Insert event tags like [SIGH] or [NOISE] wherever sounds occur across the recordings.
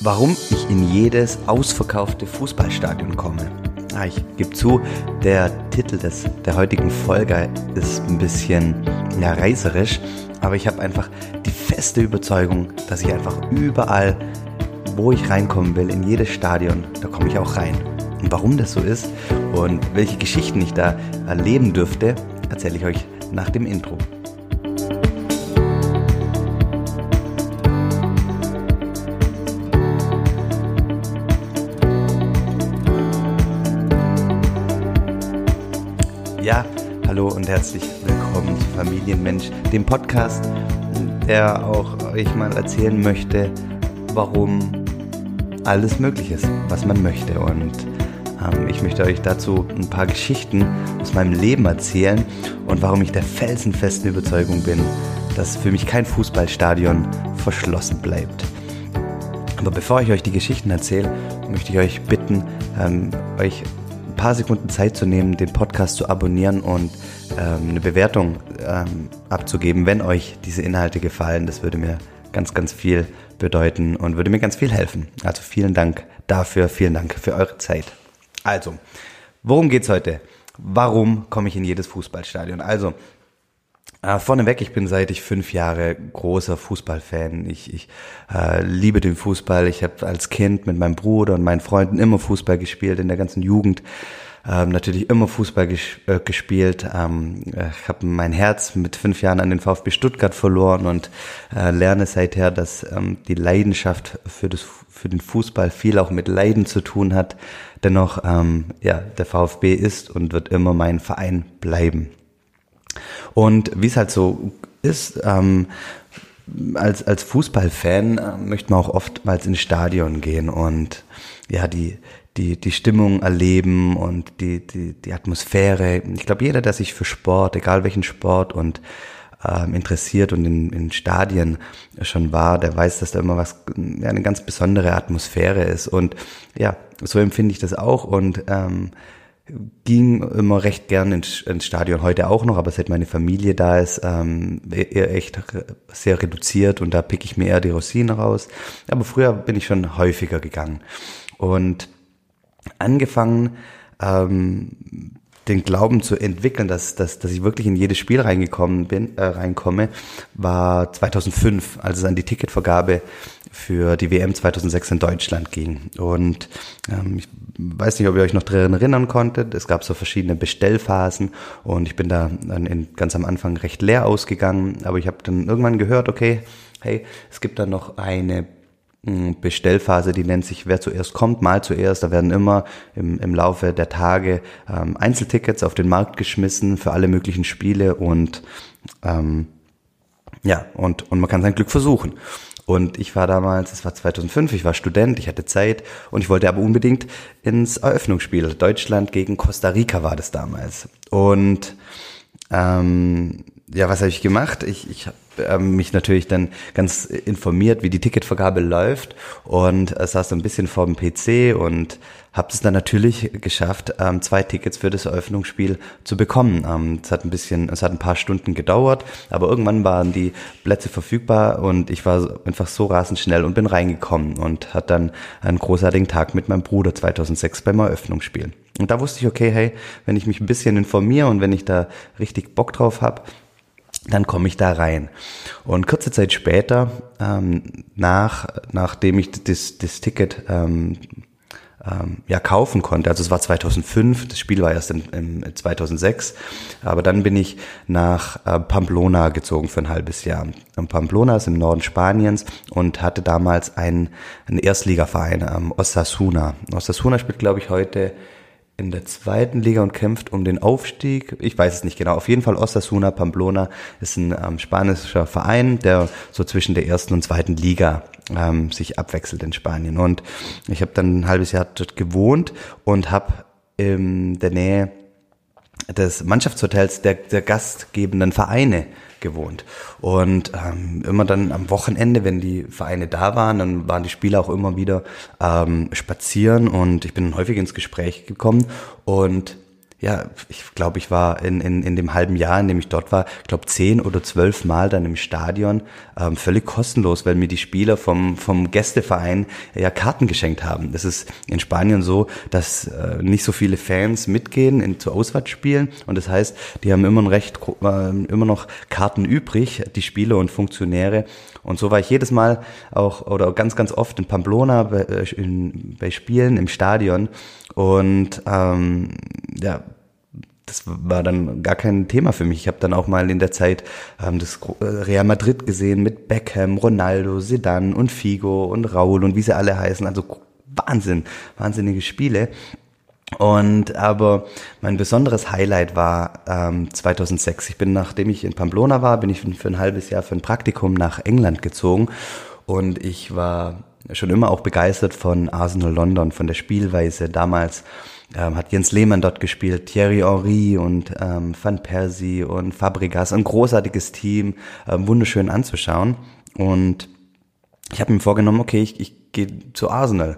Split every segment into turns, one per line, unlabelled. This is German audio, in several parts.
Warum ich in jedes ausverkaufte Fußballstadion komme. Ah, ich gebe zu, der Titel des, der heutigen Folge ist ein bisschen ja, reißerisch, aber ich habe einfach die feste Überzeugung, dass ich einfach überall, wo ich reinkommen will, in jedes Stadion, da komme ich auch rein. Und warum das so ist und welche Geschichten ich da erleben dürfte, erzähle ich euch nach dem Intro. Hallo und herzlich willkommen zu Familienmensch, dem Podcast, der auch euch mal erzählen möchte, warum alles möglich ist, was man möchte. Und ähm, ich möchte euch dazu ein paar Geschichten aus meinem Leben erzählen und warum ich der felsenfesten Überzeugung bin, dass für mich kein Fußballstadion verschlossen bleibt. Aber bevor ich euch die Geschichten erzähle, möchte ich euch bitten, ähm, euch paar Sekunden Zeit zu nehmen, den Podcast zu abonnieren und ähm, eine Bewertung ähm, abzugeben, wenn euch diese Inhalte gefallen. Das würde mir ganz, ganz viel bedeuten und würde mir ganz viel helfen. Also vielen Dank dafür, vielen Dank für eure Zeit. Also, worum geht's heute? Warum komme ich in jedes Fußballstadion? Also, äh, vorneweg, ich bin seit ich fünf Jahre großer Fußballfan. Ich, ich äh, liebe den Fußball. Ich habe als Kind mit meinem Bruder und meinen Freunden immer Fußball gespielt in der ganzen Jugend. Ähm, natürlich immer Fußball ges äh, gespielt. Ähm, äh, ich habe mein Herz mit fünf Jahren an den VfB Stuttgart verloren und äh, lerne seither, dass ähm, die Leidenschaft für, das, für den Fußball viel auch mit Leiden zu tun hat. Dennoch, ähm, ja, der VfB ist und wird immer mein Verein bleiben. Und wie es halt so ist, ähm, als, als Fußballfan äh, möchte man auch oftmals ins Stadion gehen und ja, die, die, die Stimmung erleben und die, die, die Atmosphäre. Ich glaube, jeder, der sich für Sport, egal welchen Sport und ähm, interessiert und in, in Stadien schon war, der weiß, dass da immer was, ja, eine ganz besondere Atmosphäre ist. Und ja, so empfinde ich das auch. Und ähm, ging immer recht gern ins, ins Stadion, heute auch noch, aber seit meine Familie da ist, ähm, eher echt sehr reduziert und da pick ich mir eher die Rosinen raus. Aber früher bin ich schon häufiger gegangen. Und angefangen, ähm, den Glauben zu entwickeln, dass, dass, dass ich wirklich in jedes Spiel reingekommen bin, äh, reinkomme, war 2005, als es an die Ticketvergabe für die WM 2006 in Deutschland ging. Und ähm, ich weiß nicht, ob ihr euch noch daran erinnern konntet. Es gab so verschiedene Bestellphasen und ich bin da dann in, ganz am Anfang recht leer ausgegangen. Aber ich habe dann irgendwann gehört, okay, hey, es gibt da noch eine Bestellphase, die nennt sich Wer zuerst kommt, mal zuerst. Da werden immer im, im Laufe der Tage ähm, Einzeltickets auf den Markt geschmissen für alle möglichen Spiele und ähm, ja, und, und man kann sein Glück versuchen. Und ich war damals, es war 2005, ich war Student, ich hatte Zeit und ich wollte aber unbedingt ins Eröffnungsspiel. Deutschland gegen Costa Rica war das damals. Und ähm, ja, was habe ich gemacht? Ich, ich mich natürlich dann ganz informiert, wie die Ticketvergabe läuft und äh, saß ein bisschen vor dem PC und habe es dann natürlich geschafft, ähm, zwei Tickets für das Eröffnungsspiel zu bekommen. Ähm, es hat ein bisschen, es hat ein paar Stunden gedauert, aber irgendwann waren die Plätze verfügbar und ich war einfach so rasend schnell und bin reingekommen und hatte dann einen großartigen Tag mit meinem Bruder 2006 beim Eröffnungsspiel. Und da wusste ich, okay, hey, wenn ich mich ein bisschen informiere und wenn ich da richtig Bock drauf habe, dann komme ich da rein. Und kurze Zeit später, ähm, nach, nachdem ich das, das Ticket ähm, ähm, ja kaufen konnte, also es war 2005, das Spiel war erst in, in 2006, aber dann bin ich nach äh, Pamplona gezogen für ein halbes Jahr. Und Pamplona ist im Norden Spaniens und hatte damals einen, einen Erstligaverein, ähm, Osasuna. Osasuna spielt, glaube ich, heute in der zweiten Liga und kämpft um den Aufstieg. Ich weiß es nicht genau. Auf jeden Fall Osasuna Pamplona ist ein ähm, spanischer Verein, der so zwischen der ersten und zweiten Liga ähm, sich abwechselt in Spanien. Und ich habe dann ein halbes Jahr dort gewohnt und habe in der Nähe des Mannschaftshotels der, der gastgebenden Vereine gewohnt. Und ähm, immer dann am Wochenende, wenn die Vereine da waren, dann waren die Spieler auch immer wieder ähm, spazieren und ich bin häufig ins Gespräch gekommen und ja, ich glaube, ich war in, in, in dem halben Jahr, in dem ich dort war, ich glaube zehn oder zwölf Mal dann im Stadion, ähm, völlig kostenlos, weil mir die Spieler vom, vom Gästeverein ja Karten geschenkt haben. Das ist in Spanien so, dass äh, nicht so viele Fans mitgehen in, zu Auswärtsspielen und das heißt, die haben immer noch recht, äh, immer noch Karten übrig, die Spieler und Funktionäre. Und so war ich jedes Mal auch oder ganz, ganz oft in Pamplona bei, äh, in, bei Spielen im Stadion und ähm, ja, das war dann gar kein Thema für mich. Ich habe dann auch mal in der Zeit ähm, das äh, Real Madrid gesehen mit Beckham, Ronaldo, Zidane und Figo und Raul und wie sie alle heißen. Also Wahnsinn, wahnsinnige Spiele. Und aber mein besonderes Highlight war ähm, 2006. Ich bin, nachdem ich in Pamplona war, bin ich für ein halbes Jahr für ein Praktikum nach England gezogen und ich war schon immer auch begeistert von Arsenal London, von der Spielweise damals ähm, hat Jens Lehmann dort gespielt, Thierry Henry und ähm, Van Persie und Fabregas, ein großartiges Team, ähm, wunderschön anzuschauen. Und ich habe mir vorgenommen, okay, ich, ich gehe zu Arsenal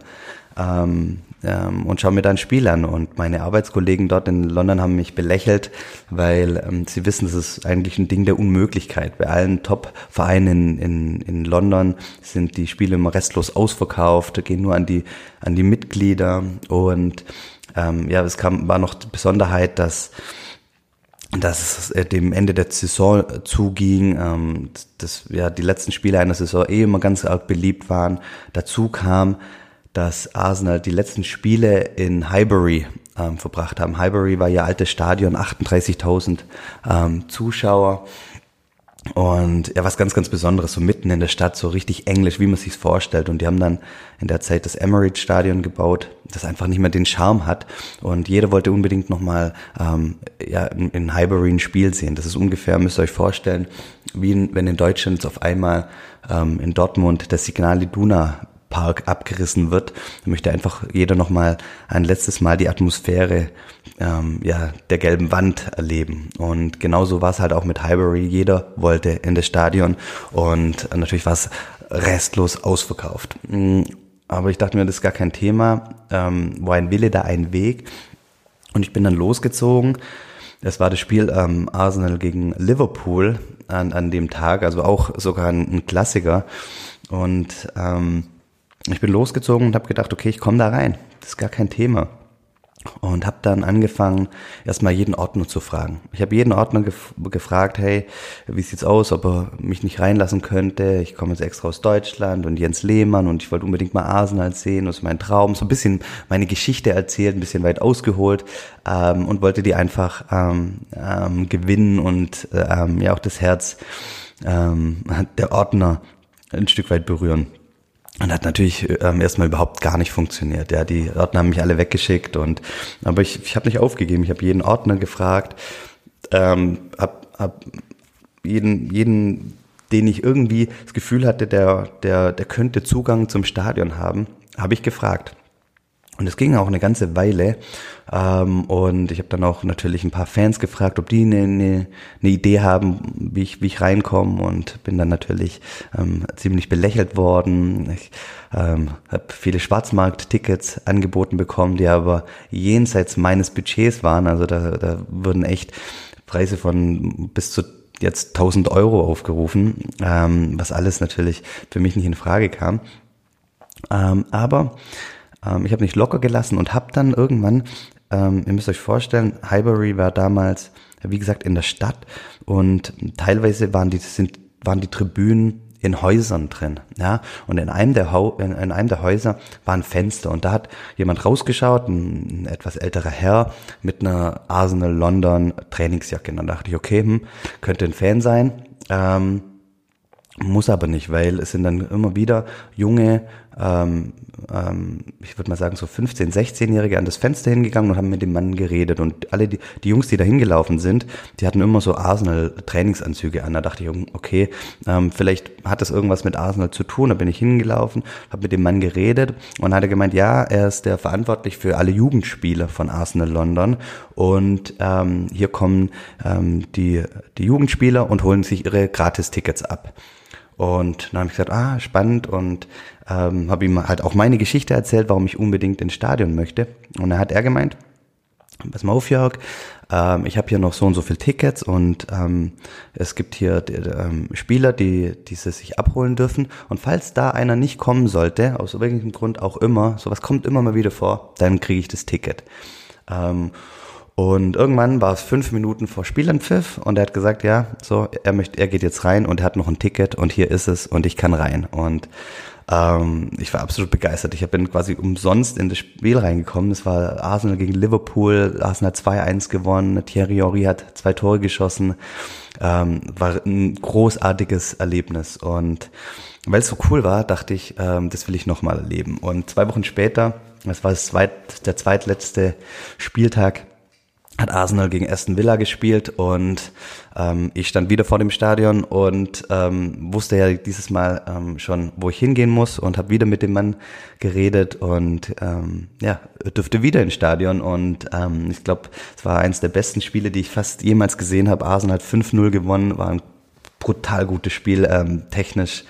ähm, ähm, und schaue mir da ein Spiel an. Und meine Arbeitskollegen dort in London haben mich belächelt, weil ähm, sie wissen, das ist eigentlich ein Ding der Unmöglichkeit. Bei allen Top-Vereinen in, in, in London sind die Spiele immer restlos ausverkauft, gehen nur an die, an die Mitglieder und ähm, ja, es kam, war noch die Besonderheit, dass dass es dem Ende der Saison zuging, ähm, dass ja die letzten Spiele einer Saison eh immer ganz arg beliebt waren. Dazu kam, dass Arsenal die letzten Spiele in Highbury ähm, verbracht haben. Highbury war ja altes Stadion, 38.000 ähm, Zuschauer und ja, was ganz, ganz Besonderes, so mitten in der Stadt, so richtig englisch, wie man sich's vorstellt. Und die haben dann in der Zeit das Emirates Stadion gebaut, das einfach nicht mehr den Charme hat. Und jeder wollte unbedingt nochmal ähm, ja, in, Highbury ein Spiel sehen. Das ist ungefähr, müsst ihr euch vorstellen, wie in, wenn in Deutschland auf einmal ähm, in Dortmund der Signal Iduna Park abgerissen wird. Da möchte einfach jeder nochmal ein letztes Mal die Atmosphäre ähm, ja, der gelben Wand erleben. Und genauso war es halt auch mit Highbury. Jeder wollte in das Stadion und natürlich war es restlos ausverkauft. Mm, aber ich dachte mir, das ist gar kein Thema. Ähm, wo ein Wille, da ein Weg. Und ich bin dann losgezogen. Das war das Spiel ähm, Arsenal gegen Liverpool an, an dem Tag, also auch sogar ein, ein Klassiker. Und ähm, ich bin losgezogen und habe gedacht, okay, ich komme da rein. Das ist gar kein Thema. Und habe dann angefangen, erstmal jeden Ordner zu fragen. Ich habe jeden Ordner gef gefragt, hey, wie sieht's aus, ob er mich nicht reinlassen könnte. Ich komme jetzt extra aus Deutschland und Jens Lehmann und ich wollte unbedingt mal Arsenal sehen, das ist mein Traum. So ein bisschen meine Geschichte erzählt, ein bisschen weit ausgeholt ähm, und wollte die einfach ähm, ähm, gewinnen und ähm, ja auch das Herz ähm, [LAUGHS] der Ordner ein Stück weit berühren. Und hat natürlich ähm, erstmal überhaupt gar nicht funktioniert. Ja, die Ordner haben mich alle weggeschickt und aber ich, ich habe nicht aufgegeben. Ich habe jeden Ordner gefragt, ähm, hab, hab jeden, jeden, den ich irgendwie das Gefühl hatte, der, der, der könnte Zugang zum Stadion haben, habe ich gefragt. Und es ging auch eine ganze Weile. Ähm, und ich habe dann auch natürlich ein paar Fans gefragt, ob die eine, eine, eine Idee haben, wie ich, wie ich reinkomme. Und bin dann natürlich ähm, ziemlich belächelt worden. Ich ähm, habe viele Schwarzmarkt-Tickets angeboten bekommen, die aber jenseits meines Budgets waren. Also da, da wurden echt Preise von bis zu jetzt 1000 Euro aufgerufen, ähm, was alles natürlich für mich nicht in Frage kam. Ähm, aber ähm, ich habe nicht locker gelassen und habe dann irgendwann, ähm, ihr müsst euch vorstellen, Highbury war damals, wie gesagt, in der Stadt und teilweise waren die, sind, waren die Tribünen in Häusern drin, ja. Und in einem der Hau in, in, einem der Häuser war ein Fenster und da hat jemand rausgeschaut, ein, ein etwas älterer Herr mit einer Arsenal London Trainingsjacke. Und dann dachte ich, okay, hm, könnte ein Fan sein. Ähm, muss aber nicht, weil es sind dann immer wieder junge, ähm, ähm, ich würde mal sagen so 15-, 16-Jährige an das Fenster hingegangen und haben mit dem Mann geredet. Und alle die, die Jungs, die da hingelaufen sind, die hatten immer so Arsenal-Trainingsanzüge an. Da dachte ich, okay, ähm, vielleicht hat das irgendwas mit Arsenal zu tun. Da bin ich hingelaufen, habe mit dem Mann geredet und hat er gemeint, ja, er ist der verantwortlich für alle Jugendspiele von Arsenal London. Und ähm, hier kommen ähm, die, die Jugendspieler und holen sich ihre Gratis-Tickets ab. Und dann habe ich gesagt, ah, spannend und ähm, habe ihm halt auch meine Geschichte erzählt, warum ich unbedingt ins Stadion möchte. Und dann hat er gemeint, pass mal auf, Jörg, ähm, ich habe hier noch so und so viel Tickets und ähm, es gibt hier ähm, Spieler, die diese sich abholen dürfen. Und falls da einer nicht kommen sollte, aus welchem Grund auch immer, sowas kommt immer mal wieder vor, dann kriege ich das Ticket. Ähm, und irgendwann war es fünf Minuten vor Spielanpfiff und er hat gesagt, ja, so, er möchte, er geht jetzt rein und er hat noch ein Ticket und hier ist es und ich kann rein. Und ähm, ich war absolut begeistert. Ich bin quasi umsonst in das Spiel reingekommen. Es war Arsenal gegen Liverpool. Arsenal hat 2-1 gewonnen. Thierry Henry hat zwei Tore geschossen. Ähm, war ein großartiges Erlebnis. Und weil es so cool war, dachte ich, ähm, das will ich nochmal erleben. Und zwei Wochen später, das war das zweit, der zweitletzte Spieltag, hat Arsenal gegen Aston Villa gespielt und ähm, ich stand wieder vor dem Stadion und ähm, wusste ja dieses Mal ähm, schon, wo ich hingehen muss und habe wieder mit dem Mann geredet und ähm, ja, dürfte wieder ins Stadion und ähm, ich glaube, es war eines der besten Spiele, die ich fast jemals gesehen habe. Arsenal hat 5-0 gewonnen, war ein brutal gutes Spiel, ähm, technisch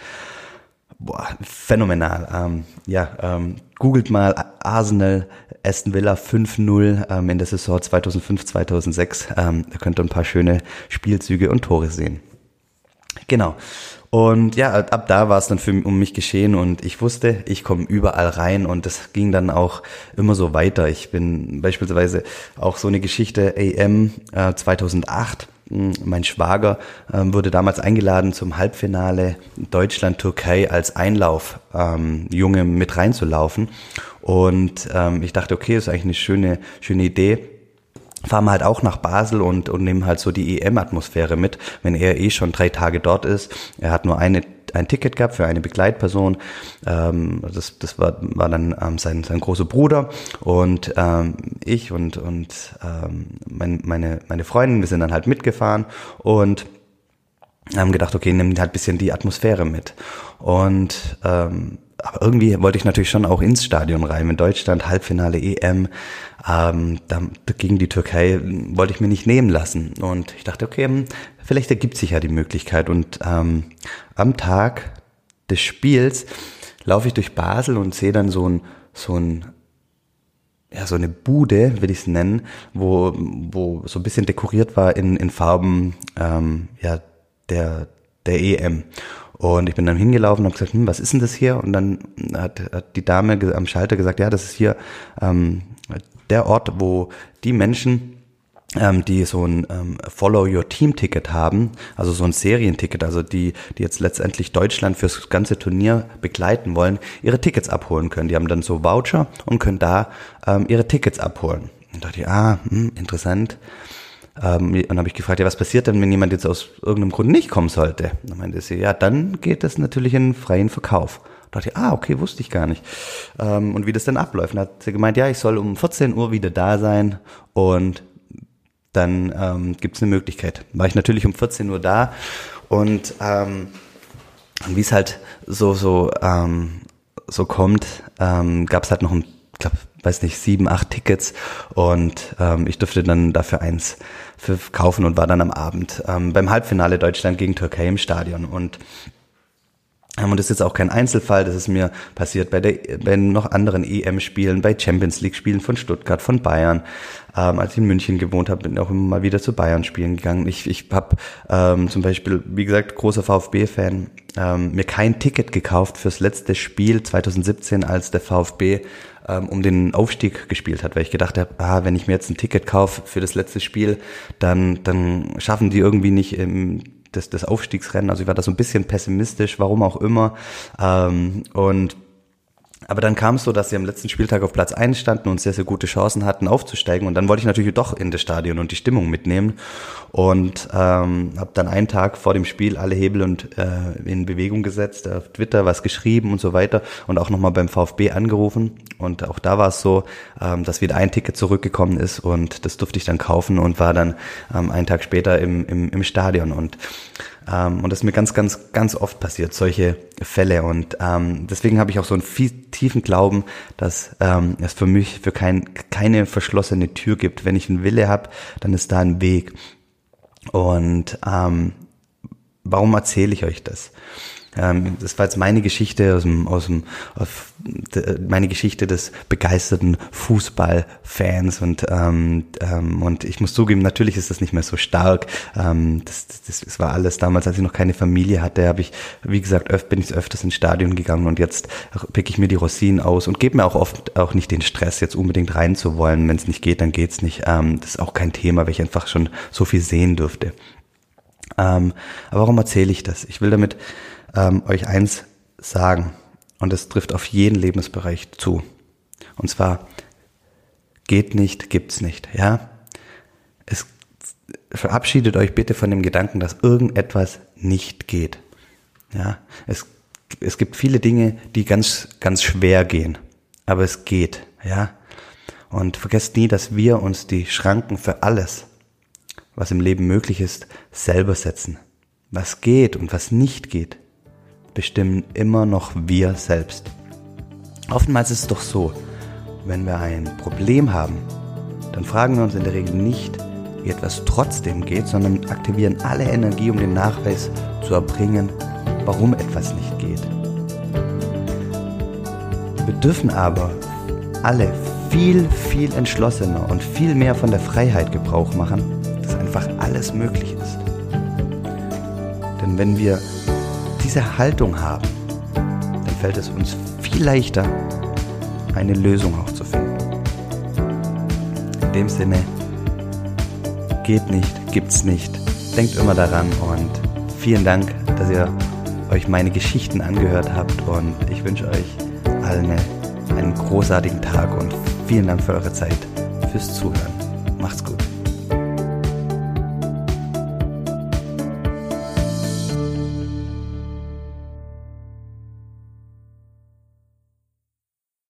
boah, phänomenal. Ähm, ja, ähm, googelt mal Arsenal Aston Villa 5-0 ähm, in der Saison 2005, 2006. Ähm, da könnt ihr ein paar schöne Spielzüge und Tore sehen. Genau. Und ja, ab da war es dann für um mich geschehen und ich wusste, ich komme überall rein und das ging dann auch immer so weiter. Ich bin beispielsweise auch so eine Geschichte AM äh, 2008 mein Schwager ähm, wurde damals eingeladen zum Halbfinale Deutschland-Türkei als Einlauf ähm, mit reinzulaufen. Und ähm, ich dachte, okay, ist eigentlich eine schöne, schöne Idee fahren wir halt auch nach Basel und, und nehmen halt so die EM-Atmosphäre mit, wenn er eh schon drei Tage dort ist. Er hat nur eine ein Ticket gehabt für eine Begleitperson. Ähm, das das war, war dann ähm, sein, sein großer Bruder und ähm, ich und, und ähm, mein, meine, meine Freundin, wir sind dann halt mitgefahren und haben gedacht, okay, nimm halt bisschen die Atmosphäre mit. Und ähm, aber irgendwie wollte ich natürlich schon auch ins Stadion rein. In Deutschland, Halbfinale EM, ähm, da, gegen die Türkei wollte ich mir nicht nehmen lassen. Und ich dachte, okay, hm, vielleicht ergibt sich ja die Möglichkeit. Und ähm, am Tag des Spiels laufe ich durch Basel und sehe dann so ein, so ein ja, so eine Bude, will ich es nennen, wo, wo so ein bisschen dekoriert war in, in Farben ähm, ja, der, der EM. Und ich bin dann hingelaufen und habe gesagt, hm, was ist denn das hier? Und dann hat, hat die Dame am Schalter gesagt, ja, das ist hier ähm, der Ort, wo die Menschen, ähm, die so ein ähm, Follow Your Team Ticket haben, also so ein Serienticket, also die, die jetzt letztendlich Deutschland fürs ganze Turnier begleiten wollen, ihre Tickets abholen können. Die haben dann so Voucher und können da ähm, ihre Tickets abholen. Und dachte ich, ah, hm, interessant. Ähm, und dann habe ich gefragt, ja, was passiert denn, wenn jemand jetzt aus irgendeinem Grund nicht kommen sollte? Dann meinte sie, ja, dann geht das natürlich in freien Verkauf. Da dachte ich, ah, okay, wusste ich gar nicht. Ähm, und wie das dann abläuft. dann hat sie gemeint, ja, ich soll um 14 Uhr wieder da sein und dann ähm, gibt es eine Möglichkeit. War ich natürlich um 14 Uhr da und, ähm, wie es halt so, so, ähm, so kommt, ähm, gab es halt noch ein, ich glaube, weiß nicht, sieben, acht Tickets und ähm, ich durfte dann dafür eins kaufen und war dann am Abend ähm, beim Halbfinale Deutschland gegen Türkei im Stadion und und das ist jetzt auch kein Einzelfall, das ist mir passiert bei, der, bei noch anderen EM-Spielen, bei Champions League-Spielen von Stuttgart, von Bayern. Ähm, als ich in München gewohnt habe, bin ich auch immer mal wieder zu Bayern-Spielen gegangen. Ich, ich habe ähm, zum Beispiel, wie gesagt, großer VfB-Fan, ähm, mir kein Ticket gekauft fürs letzte Spiel 2017, als der VfB ähm, um den Aufstieg gespielt hat, weil ich gedacht habe, ah, wenn ich mir jetzt ein Ticket kaufe für das letzte Spiel, dann, dann schaffen die irgendwie nicht im das, das Aufstiegsrennen. Also ich war da so ein bisschen pessimistisch, warum auch immer. Ähm, und aber dann kam es so, dass sie am letzten Spieltag auf Platz 1 standen und sehr, sehr gute Chancen hatten, aufzusteigen. Und dann wollte ich natürlich doch in das Stadion und die Stimmung mitnehmen. Und ähm, habe dann einen Tag vor dem Spiel alle Hebel und äh, in Bewegung gesetzt, auf Twitter was geschrieben und so weiter. Und auch nochmal beim VfB angerufen. Und auch da war es so, ähm, dass wieder ein Ticket zurückgekommen ist. Und das durfte ich dann kaufen und war dann ähm, einen Tag später im, im, im Stadion. Und ähm, und das ist mir ganz, ganz, ganz oft passiert, solche Fälle. Und ähm, deswegen habe ich auch so einen viel, tiefen Glauben, dass ähm, es für mich für kein, keine verschlossene Tür gibt. Wenn ich einen Wille habe, dann ist da ein Weg. Und ähm, warum erzähle ich euch das? Ähm, das war jetzt meine Geschichte aus dem, aus dem, auf, de, meine Geschichte des begeisterten Fußballfans und ähm, ähm, und ich muss zugeben, natürlich ist das nicht mehr so stark. Ähm, das, das, das war alles damals, als ich noch keine Familie hatte, habe ich, wie gesagt, öf bin ich öfters ins Stadion gegangen und jetzt pick ich mir die Rosinen aus und gebe mir auch oft auch nicht den Stress, jetzt unbedingt rein zu wollen. Wenn es nicht geht, dann geht's nicht. Ähm, das ist auch kein Thema, weil ich einfach schon so viel sehen durfte. Ähm, aber warum erzähle ich das? Ich will damit ähm, euch eins sagen und es trifft auf jeden Lebensbereich zu. Und zwar geht nicht, gibt's nicht, ja? Es verabschiedet euch bitte von dem Gedanken, dass irgendetwas nicht geht. Ja, es, es gibt viele Dinge, die ganz, ganz schwer gehen, aber es geht, ja. Und vergesst nie, dass wir uns die Schranken für alles, was im Leben möglich ist, selber setzen. Was geht und was nicht geht, bestimmen immer noch wir selbst. Oftmals ist es doch so, wenn wir ein Problem haben, dann fragen wir uns in der Regel nicht, wie etwas trotzdem geht, sondern aktivieren alle Energie, um den Nachweis zu erbringen, warum etwas nicht geht. Wir dürfen aber alle viel, viel entschlossener und viel mehr von der Freiheit Gebrauch machen, dass einfach alles möglich ist. Denn wenn wir diese Haltung haben, dann fällt es uns viel leichter, eine Lösung auch zu finden. In dem Sinne, geht nicht, gibt's nicht. Denkt immer daran und vielen Dank, dass ihr euch meine Geschichten angehört habt und ich wünsche euch allen einen großartigen Tag und vielen Dank für eure Zeit, fürs Zuhören. Macht's gut.